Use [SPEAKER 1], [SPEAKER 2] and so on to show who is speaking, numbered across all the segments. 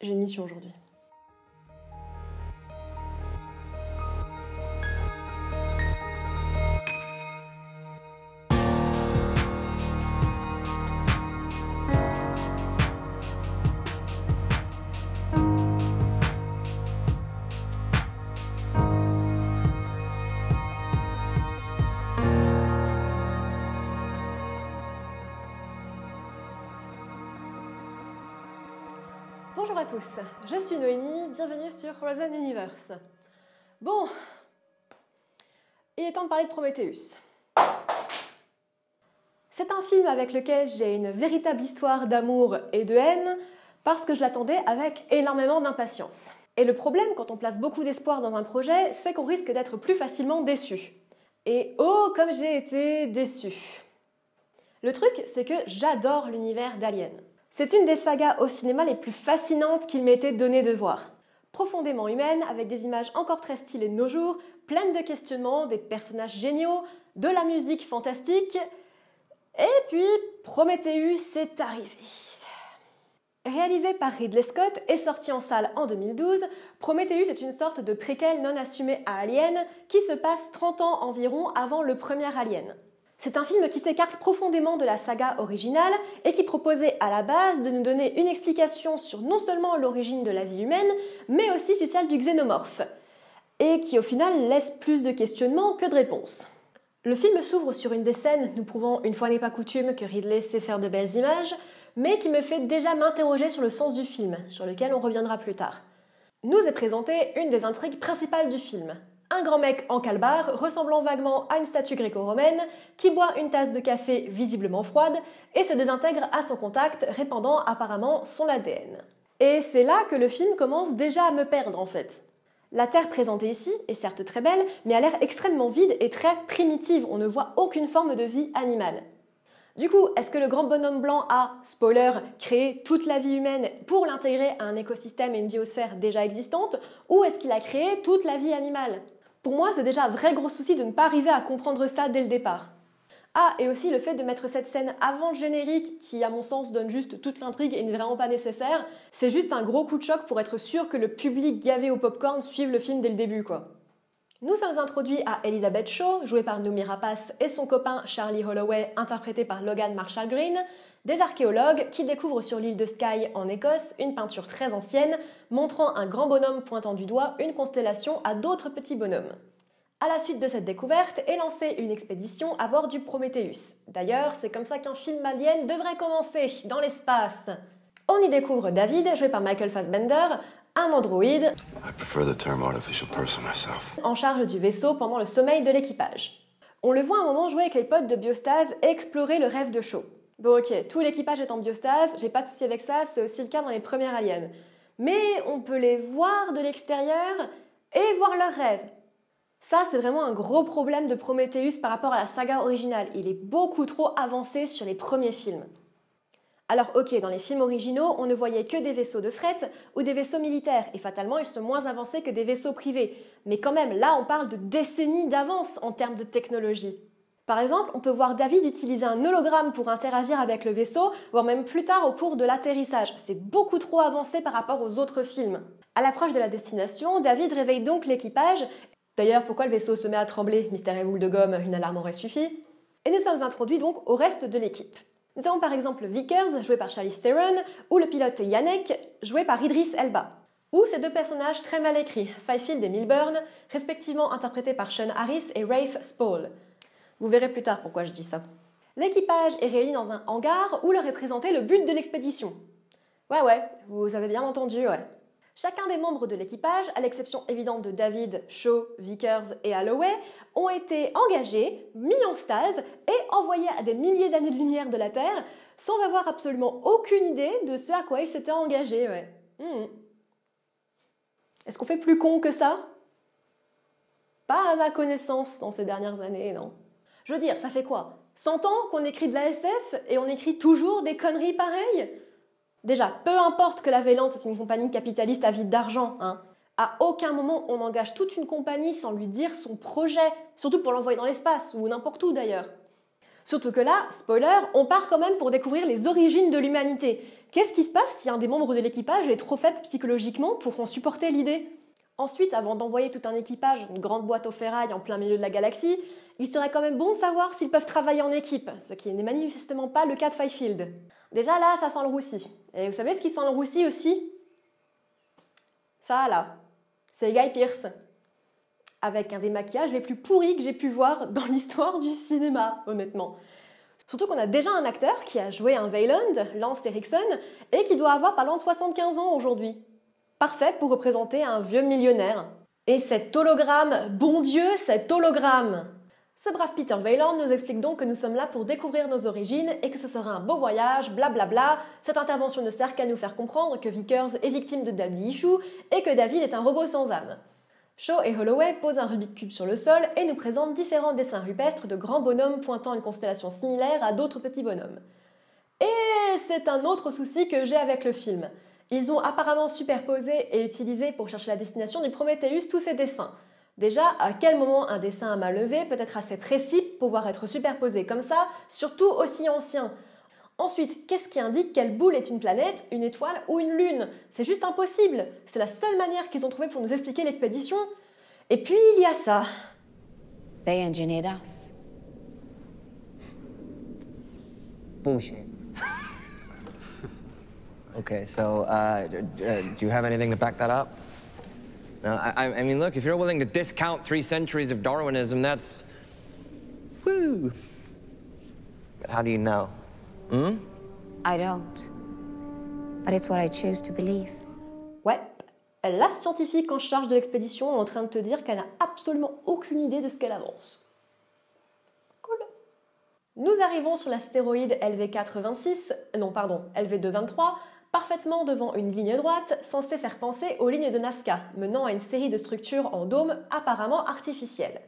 [SPEAKER 1] J'ai une mission aujourd'hui. Bonjour à tous, je suis Noémie, bienvenue sur Horizon Universe. Bon, il est temps de parler de Prometheus. C'est un film avec lequel j'ai une véritable histoire d'amour et de haine parce que je l'attendais avec énormément d'impatience. Et le problème quand on place beaucoup d'espoir dans un projet, c'est qu'on risque d'être plus facilement déçu. Et oh, comme j'ai été déçue. Le truc, c'est que j'adore l'univers d'Alien. C'est une des sagas au cinéma les plus fascinantes qu'il été donné de voir. Profondément humaine, avec des images encore très stylées de nos jours, pleine de questionnements, des personnages géniaux, de la musique fantastique. Et puis, Prometheus est arrivé. Réalisé par Ridley Scott et sorti en salle en 2012, Prometheus est une sorte de préquel non assumé à Alien qui se passe 30 ans environ avant le premier Alien. C'est un film qui s'écarte profondément de la saga originale et qui proposait à la base de nous donner une explication sur non seulement l'origine de la vie humaine, mais aussi sur celle du xénomorphe, et qui au final laisse plus de questionnements que de réponses. Le film s'ouvre sur une des scènes nous prouvant une fois n'est pas coutume que Ridley sait faire de belles images, mais qui me fait déjà m'interroger sur le sens du film, sur lequel on reviendra plus tard. Nous est présentée une des intrigues principales du film, un grand mec en calbar, ressemblant vaguement à une statue gréco-romaine, qui boit une tasse de café visiblement froide et se désintègre à son contact, répandant apparemment son ADN. Et c'est là que le film commence déjà à me perdre en fait. La Terre présentée ici est certes très belle, mais a l'air extrêmement vide et très primitive, on ne voit aucune forme de vie animale. Du coup, est-ce que le grand bonhomme blanc a, spoiler, créé toute la vie humaine pour l'intégrer à un écosystème et une biosphère déjà existante, ou est-ce qu'il a créé toute la vie animale? Pour moi, c'est déjà un vrai gros souci de ne pas arriver à comprendre ça dès le départ. Ah, et aussi le fait de mettre cette scène avant le générique, qui à mon sens donne juste toute l'intrigue et n'est vraiment pas nécessaire, c'est juste un gros coup de choc pour être sûr que le public gavé au popcorn suive le film dès le début, quoi. Nous sommes introduits à Elizabeth Shaw, jouée par Noomi Rapace, et son copain Charlie Holloway, interprété par Logan Marshall Green, des archéologues qui découvrent sur l'île de Skye en Écosse une peinture très ancienne montrant un grand bonhomme pointant du doigt une constellation à d'autres petits bonhommes. À la suite de cette découverte est lancée une expédition à bord du Prometheus. D'ailleurs, c'est comme ça qu'un film alien devrait commencer, dans l'espace. On y découvre David, joué par Michael Fassbender, un androïde en charge du vaisseau pendant le sommeil de l'équipage. On le voit un moment jouer avec les potes de biostase et explorer le rêve de Shaw. Bon ok, tout l'équipage est en biostase, j'ai pas de souci avec ça, c'est aussi le cas dans les premières aliens. Mais on peut les voir de l'extérieur et voir leurs rêves. Ça, c'est vraiment un gros problème de Prometheus par rapport à la saga originale. Il est beaucoup trop avancé sur les premiers films. Alors ok, dans les films originaux, on ne voyait que des vaisseaux de fret ou des vaisseaux militaires, et fatalement, ils sont moins avancés que des vaisseaux privés. Mais quand même, là, on parle de décennies d'avance en termes de technologie. Par exemple, on peut voir David utiliser un hologramme pour interagir avec le vaisseau, voire même plus tard au cours de l'atterrissage. C'est beaucoup trop avancé par rapport aux autres films. À l'approche de la destination, David réveille donc l'équipage. D'ailleurs, pourquoi le vaisseau se met à trembler Mystère et boule de gomme, une alarme aurait suffi. Et nous sommes introduits donc au reste de l'équipe. Nous avons par exemple Vickers, joué par Charlie Theron, ou le pilote Yannick, joué par Idris Elba. Ou ces deux personnages très mal écrits, Fifield et Milburn, respectivement interprétés par Sean Harris et Rafe Spall. Vous verrez plus tard pourquoi je dis ça. L'équipage est réuni dans un hangar où leur est présenté le but de l'expédition. Ouais, ouais, vous avez bien entendu, ouais. Chacun des membres de l'équipage, à l'exception évidente de David, Shaw, Vickers et Holloway, ont été engagés, mis en stase et envoyés à des milliers d'années de lumière de la Terre sans avoir absolument aucune idée de ce à quoi ils s'étaient engagés, ouais. Hmm. Est-ce qu'on fait plus con que ça? Pas à ma connaissance dans ces dernières années, non. Je veux dire, ça fait quoi? 100 ans qu'on écrit de la SF et on écrit toujours des conneries pareilles? Déjà, peu importe que la Vélante soit une compagnie capitaliste avide d'argent, hein. À aucun moment on engage toute une compagnie sans lui dire son projet, surtout pour l'envoyer dans l'espace ou n'importe où d'ailleurs. Surtout que là, spoiler, on part quand même pour découvrir les origines de l'humanité. Qu'est-ce qui se passe si un des membres de l'équipage est trop faible psychologiquement pour en supporter l'idée? Ensuite, avant d'envoyer tout un équipage, une grande boîte aux ferrailles en plein milieu de la galaxie, il serait quand même bon de savoir s'ils peuvent travailler en équipe, ce qui n'est manifestement pas le cas de Fifield. Déjà là, ça sent le roussi. Et vous savez ce qui sent le roussi aussi? Ça là, c'est Guy Pierce. Avec un des maquillages les plus pourris que j'ai pu voir dans l'histoire du cinéma, honnêtement. Surtout qu'on a déjà un acteur qui a joué un Veyland, Lance Erickson, et qui doit avoir pas loin de 75 ans aujourd'hui parfait pour représenter un vieux millionnaire. Et cet hologramme, bon Dieu, cet hologramme Ce brave Peter Weyland nous explique donc que nous sommes là pour découvrir nos origines et que ce sera un beau voyage, blablabla. Bla bla. Cette intervention ne sert qu'à nous faire comprendre que Vickers est victime de Daddy Issue et que David est un robot sans âme. Shaw et Holloway posent un Rubik's Cube sur le sol et nous présentent différents dessins rupestres de grands bonhommes pointant une constellation similaire à d'autres petits bonhommes. Et c'est un autre souci que j'ai avec le film. Ils ont apparemment superposé et utilisé pour chercher la destination du Prometheus tous ces dessins. Déjà, à quel moment un dessin à main levée peut être assez précis pour pouvoir être superposé comme ça, surtout aussi ancien? Ensuite, qu'est-ce qui indique quelle boule est une planète, une étoile ou une lune? C'est juste impossible. C'est la seule manière qu'ils ont trouvé pour nous expliquer l'expédition. Et puis, il y a ça. They engineered us.
[SPEAKER 2] Bullshit. Okay, so uh, uh, do you have anything to back that up? No, I, I mean, look, if you're willing to discount three centuries of Darwinism, that's... Woo! But how do you know? Hmm?
[SPEAKER 1] I don't. But it's what I choose to believe. Ouais, la scientifique en charge de l'expédition est en train de te dire qu'elle n'a absolument aucune idée de ce qu'elle avance. Cool. Nous arrivons sur l'astéroïde LV426, non pardon, LV223, parfaitement devant une ligne droite censée faire penser aux lignes de Nazca, menant à une série de structures en dôme apparemment artificielles.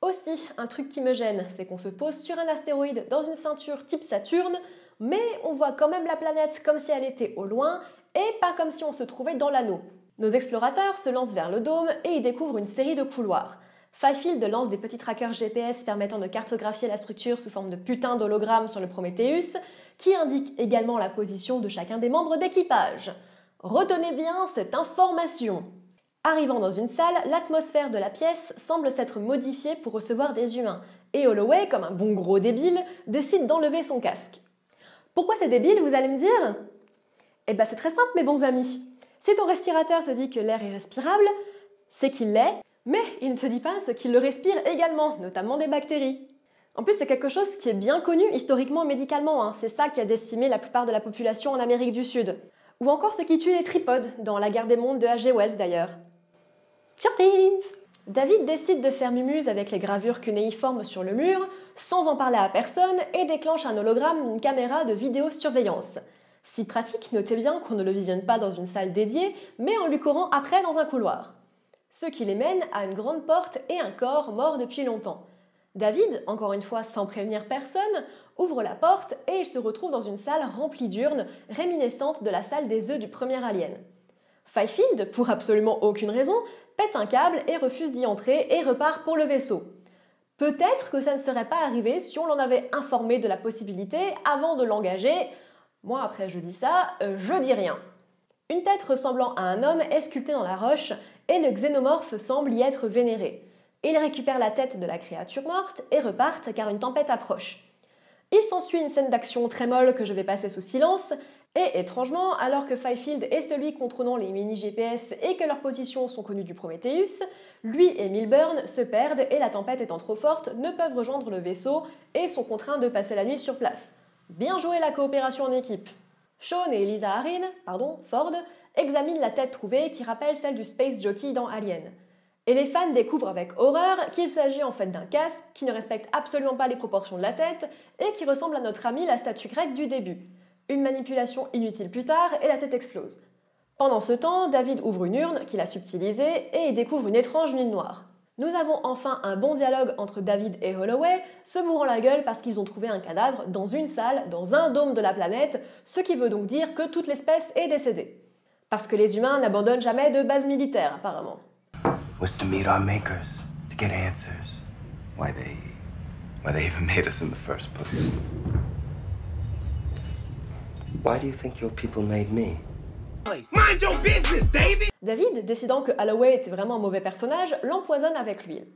[SPEAKER 1] Aussi, un truc qui me gêne, c'est qu'on se pose sur un astéroïde dans une ceinture type Saturne, mais on voit quand même la planète comme si elle était au loin et pas comme si on se trouvait dans l'anneau. Nos explorateurs se lancent vers le dôme et y découvrent une série de couloirs. Fifield lance des petits trackers GPS permettant de cartographier la structure sous forme de putain d'hologramme sur le Prometheus, qui indique également la position de chacun des membres d'équipage. Retenez bien cette information. Arrivant dans une salle, l'atmosphère de la pièce semble s'être modifiée pour recevoir des humains, et Holloway, comme un bon gros débile, décide d'enlever son casque. Pourquoi c'est débile, vous allez me dire? Eh ben c'est très simple, mes bons amis. Si ton respirateur te dit que l'air est respirable, c'est qu'il l'est, mais il ne te dit pas ce qu'il le respire également, notamment des bactéries. En plus, c'est quelque chose qui est bien connu historiquement médicalement. Hein. C'est ça qui a décimé la plupart de la population en Amérique du Sud. Ou encore ce qui tue les tripodes, dans La guerre des mondes de H.G. Wells d'ailleurs. Surprise David décide de faire mumuse avec les gravures cunéiformes sur le mur, sans en parler à personne, et déclenche un hologramme d'une caméra de vidéosurveillance. Si pratique, notez bien qu'on ne le visionne pas dans une salle dédiée, mais en lui courant après dans un couloir. Ce qui les mène à une grande porte et un corps mort depuis longtemps. David, encore une fois sans prévenir personne, ouvre la porte et il se retrouve dans une salle remplie d'urnes, réminiscentes de la salle des œufs du premier alien. Fifield, pour absolument aucune raison, pète un câble et refuse d'y entrer et repart pour le vaisseau. Peut-être que ça ne serait pas arrivé si on l'en avait informé de la possibilité avant de l'engager. Moi, après, je dis ça, euh, je dis rien. Une tête ressemblant à un homme est sculptée dans la roche et le xénomorphe semble y être vénéré. Ils récupèrent la tête de la créature morte et repartent car une tempête approche. Il s'ensuit une scène d'action très molle que je vais passer sous silence, et étrangement, alors que Fifield est celui contrôlant les mini GPS et que leurs positions sont connues du Prometheus, lui et Milburn se perdent et la tempête étant trop forte ne peuvent rejoindre le vaisseau et sont contraints de passer la nuit sur place. Bien joué la coopération en équipe. Sean et Elisa Harin, pardon, Ford, examinent la tête trouvée qui rappelle celle du Space Jockey dans Alien. Et les fans découvrent avec horreur qu'il s'agit en fait d'un casque qui ne respecte absolument pas les proportions de la tête et qui ressemble à notre ami la statue grecque du début. Une manipulation inutile plus tard et la tête explose. Pendant ce temps, David ouvre une urne qu'il a subtilisée et y découvre une étrange lune noire. Nous avons enfin un bon dialogue entre David et Holloway, se mourant la gueule parce qu'ils ont trouvé un cadavre dans une salle, dans un dôme de la planète, ce qui veut donc dire que toute l'espèce est décédée. Parce que les humains n'abandonnent jamais de base militaire, apparemment. Was to meet our makers, to get answers. Why they
[SPEAKER 3] Why they even made us in the first place.
[SPEAKER 4] Why do you think your people made me?
[SPEAKER 5] Mind your business, David!
[SPEAKER 1] David, décidant que Holloway était vraiment un mauvais personnage, l'empoisonne avec l'huile.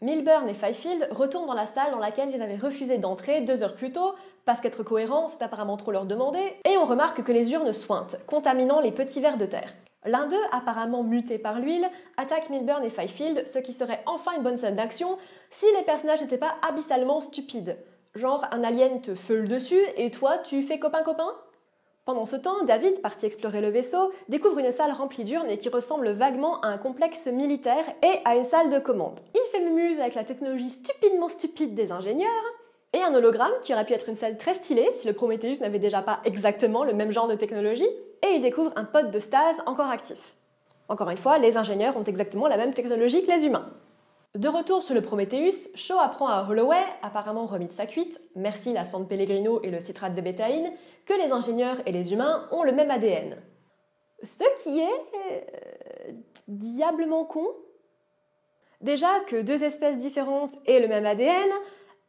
[SPEAKER 1] Milburn et Fifield retournent dans la salle dans laquelle ils avaient refusé d'entrer deux heures plus tôt, parce qu'être cohérent, c'est apparemment trop leur demander, et on remarque que les urnes sointent, contaminant les petits vers de terre. L'un d'eux, apparemment muté par l'huile, attaque Milburn et Fifield, ce qui serait enfin une bonne scène d'action si les personnages n'étaient pas abyssalement stupides. Genre, un alien te feule dessus et toi, tu fais copain-copain? Pendant ce temps, David, parti explorer le vaisseau, découvre une salle remplie d'urnes et qui ressemble vaguement à un complexe militaire et à une salle de commande. Il fait mumuse avec la technologie stupidement stupide des ingénieurs et un hologramme qui aurait pu être une salle très stylée si le Prometheus n'avait déjà pas exactement le même genre de technologie, et il découvre un pod de stase encore actif. Encore une fois, les ingénieurs ont exactement la même technologie que les humains. De retour sur le Prometheus, Shaw apprend à Holloway, apparemment remis de sa cuite, merci la San Pellegrino et le citrate de bétaïne, que les ingénieurs et les humains ont le même ADN. Ce qui est euh, diablement con. Déjà que deux espèces différentes aient le même ADN,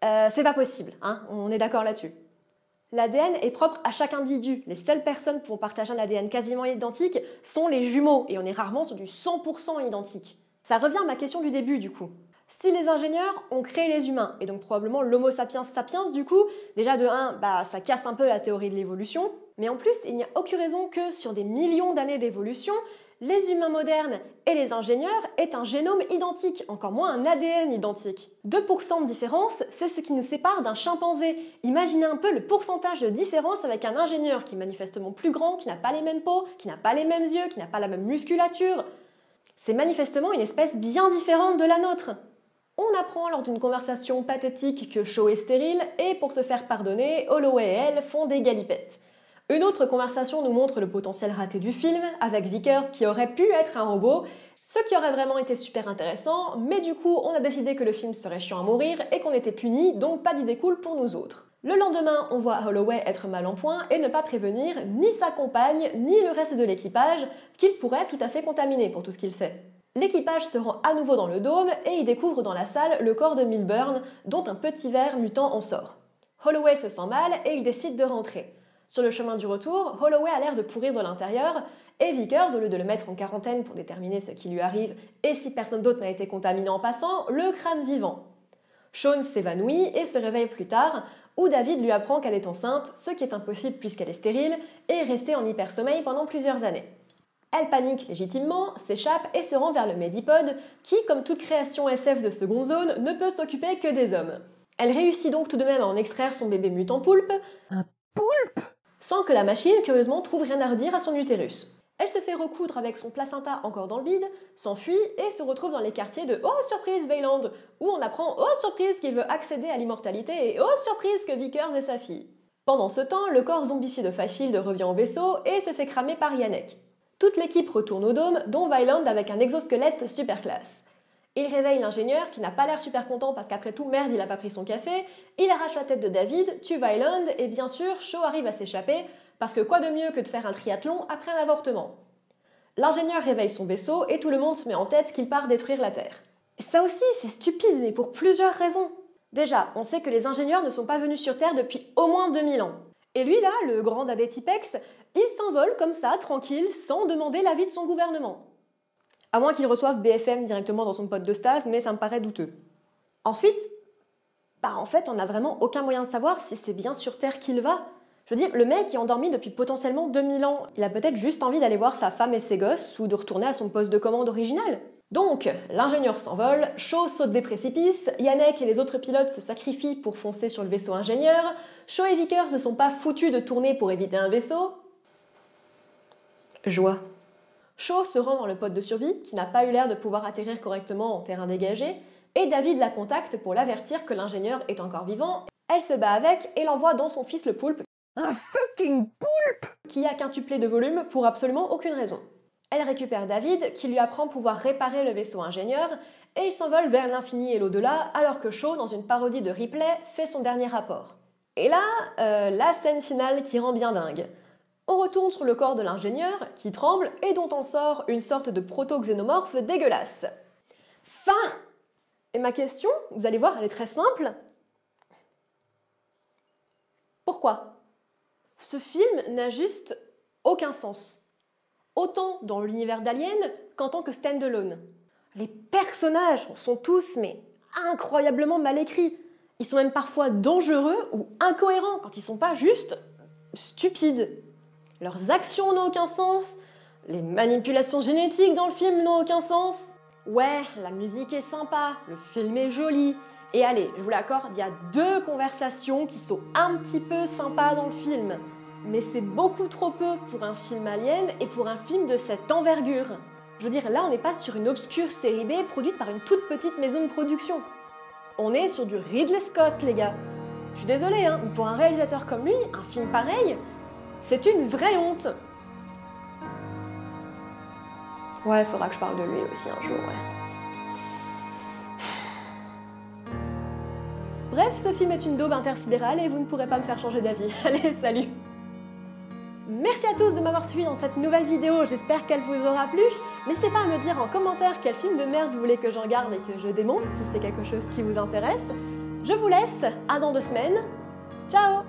[SPEAKER 1] euh, c'est pas possible, hein, on est d'accord là-dessus. L'ADN est propre à chaque individu. Les seules personnes pouvant partager un ADN quasiment identique sont les jumeaux, et on est rarement sur du 100% identique. Ça revient à ma question du début du coup. Si les ingénieurs ont créé les humains, et donc probablement l'Homo sapiens sapiens du coup, déjà de 1, bah, ça casse un peu la théorie de l'évolution, mais en plus, il n'y a aucune raison que sur des millions d'années d'évolution, les humains modernes et les ingénieurs aient un génome identique, encore moins un ADN identique. 2% de différence, c'est ce qui nous sépare d'un chimpanzé. Imaginez un peu le pourcentage de différence avec un ingénieur qui est manifestement plus grand, qui n'a pas les mêmes peaux, qui n'a pas les mêmes yeux, qui n'a pas la même musculature. C'est manifestement une espèce bien différente de la nôtre. On apprend lors d'une conversation pathétique que Shaw est stérile et pour se faire pardonner, Holloway et elle font des galipettes. Une autre conversation nous montre le potentiel raté du film, avec Vickers qui aurait pu être un robot, ce qui aurait vraiment été super intéressant, mais du coup on a décidé que le film serait chiant à mourir et qu'on était puni, donc pas d'idée cool pour nous autres. Le lendemain, on voit Holloway être mal en point et ne pas prévenir ni sa compagne ni le reste de l'équipage qu'il pourrait tout à fait contaminer pour tout ce qu'il sait. L'équipage se rend à nouveau dans le dôme et y découvre dans la salle le corps de Milburn, dont un petit ver mutant en sort. Holloway se sent mal et il décide de rentrer. Sur le chemin du retour, Holloway a l'air de pourrir de l'intérieur et Vickers, au lieu de le mettre en quarantaine pour déterminer ce qui lui arrive et si personne d'autre n'a été contaminé en passant, le crâne vivant. Sean s'évanouit et se réveille plus tard, où David lui apprend qu'elle est enceinte, ce qui est impossible puisqu'elle est stérile, et est restée en hypersommeil pendant plusieurs années. Elle panique légitimement, s'échappe et se rend vers le Medipod, qui, comme toute création SF de seconde zone, ne peut s'occuper que des hommes. Elle réussit donc tout de même à en extraire son bébé mutant poulpe. Sans que la machine, curieusement, trouve rien à redire à son utérus. Elle se fait recoudre avec son placenta encore dans le bide, s'enfuit et se retrouve dans les quartiers de Oh surprise Veyland, où on apprend Oh surprise qu'il veut accéder à l'immortalité et Oh surprise que Vickers est sa fille. Pendant ce temps, le corps zombifié de Fifield revient au vaisseau et se fait cramer par Yannick. Toute l'équipe retourne au dôme, dont Vyland avec un exosquelette super classe. Il réveille l'ingénieur qui n'a pas l'air super content parce qu'après tout, merde, il a pas pris son café. Il arrache la tête de David, tue Vyland et bien sûr, Shaw arrive à s'échapper parce que quoi de mieux que de faire un triathlon après un avortement? L'ingénieur réveille son vaisseau et tout le monde se met en tête qu'il part détruire la Terre. Ça aussi, c'est stupide, mais pour plusieurs raisons. Déjà, on sait que les ingénieurs ne sont pas venus sur Terre depuis au moins 2000 ans. Et lui, là, le grand dadé Tipex, il s'envole comme ça, tranquille, sans demander l'avis de son gouvernement. À moins qu'il reçoive BFM directement dans son pote de stase, mais ça me paraît douteux. Ensuite, bah en fait, on n'a vraiment aucun moyen de savoir si c'est bien sur Terre qu'il va. Je veux dire, le mec est endormi depuis potentiellement 2000 ans. Il a peut-être juste envie d'aller voir sa femme et ses gosses ou de retourner à son poste de commande original. Donc, l'ingénieur s'envole, Shaw saute des précipices, Yannick et les autres pilotes se sacrifient pour foncer sur le vaisseau ingénieur, Shaw et Vickers ne sont pas foutus de tourner pour éviter un vaisseau. Joie. Shaw se rend dans le pod de survie, qui n'a pas eu l'air de pouvoir atterrir correctement en terrain dégagé, et David la contacte pour l'avertir que l'ingénieur est encore vivant. Elle se bat avec et l'envoie dans son fils le poulpe,
[SPEAKER 5] Un fucking poulpe
[SPEAKER 1] qui a quintuplé de volume pour absolument aucune raison. Elle récupère David, qui lui apprend pouvoir réparer le vaisseau ingénieur, et ils s'envolent vers l'infini et l'au-delà, alors que Shaw, dans une parodie de Ripley, fait son dernier rapport. Et là, euh, la scène finale qui rend bien dingue. On retourne sur le corps de l'ingénieur, qui tremble, et dont en sort une sorte de proto-xénomorphe dégueulasse. Fin Et ma question, vous allez voir, elle est très simple. Pourquoi? Ce film n'a juste aucun sens. Autant dans l'univers d'Alien qu'en tant que stand-alone. Les personnages sont tous mais incroyablement mal écrits. Ils sont même parfois dangereux ou incohérents quand ils sont pas juste stupides. Leurs actions n'ont aucun sens, les manipulations génétiques dans le film n'ont aucun sens. Ouais, la musique est sympa, le film est joli. Et allez, je vous l'accorde, il y a deux conversations qui sont un petit peu sympas dans le film. Mais c'est beaucoup trop peu pour un film alien et pour un film de cette envergure. Je veux dire, là, on n'est pas sur une obscure série B produite par une toute petite maison de production. On est sur du Ridley Scott, les gars. Je suis désolée, hein, mais pour un réalisateur comme lui, un film pareil, c'est une vraie honte. Ouais, il faudra que je parle de lui aussi un jour, ouais. Bref, ce film est une daube intersidérale et vous ne pourrez pas me faire changer d'avis. Allez, salut Merci à tous de m'avoir suivi dans cette nouvelle vidéo, j'espère qu'elle vous aura plu. N'hésitez pas à me dire en commentaire quel film de merde vous voulez que j'en garde et que je démonte, si c'est quelque chose qui vous intéresse. Je vous laisse, à dans deux semaines. Ciao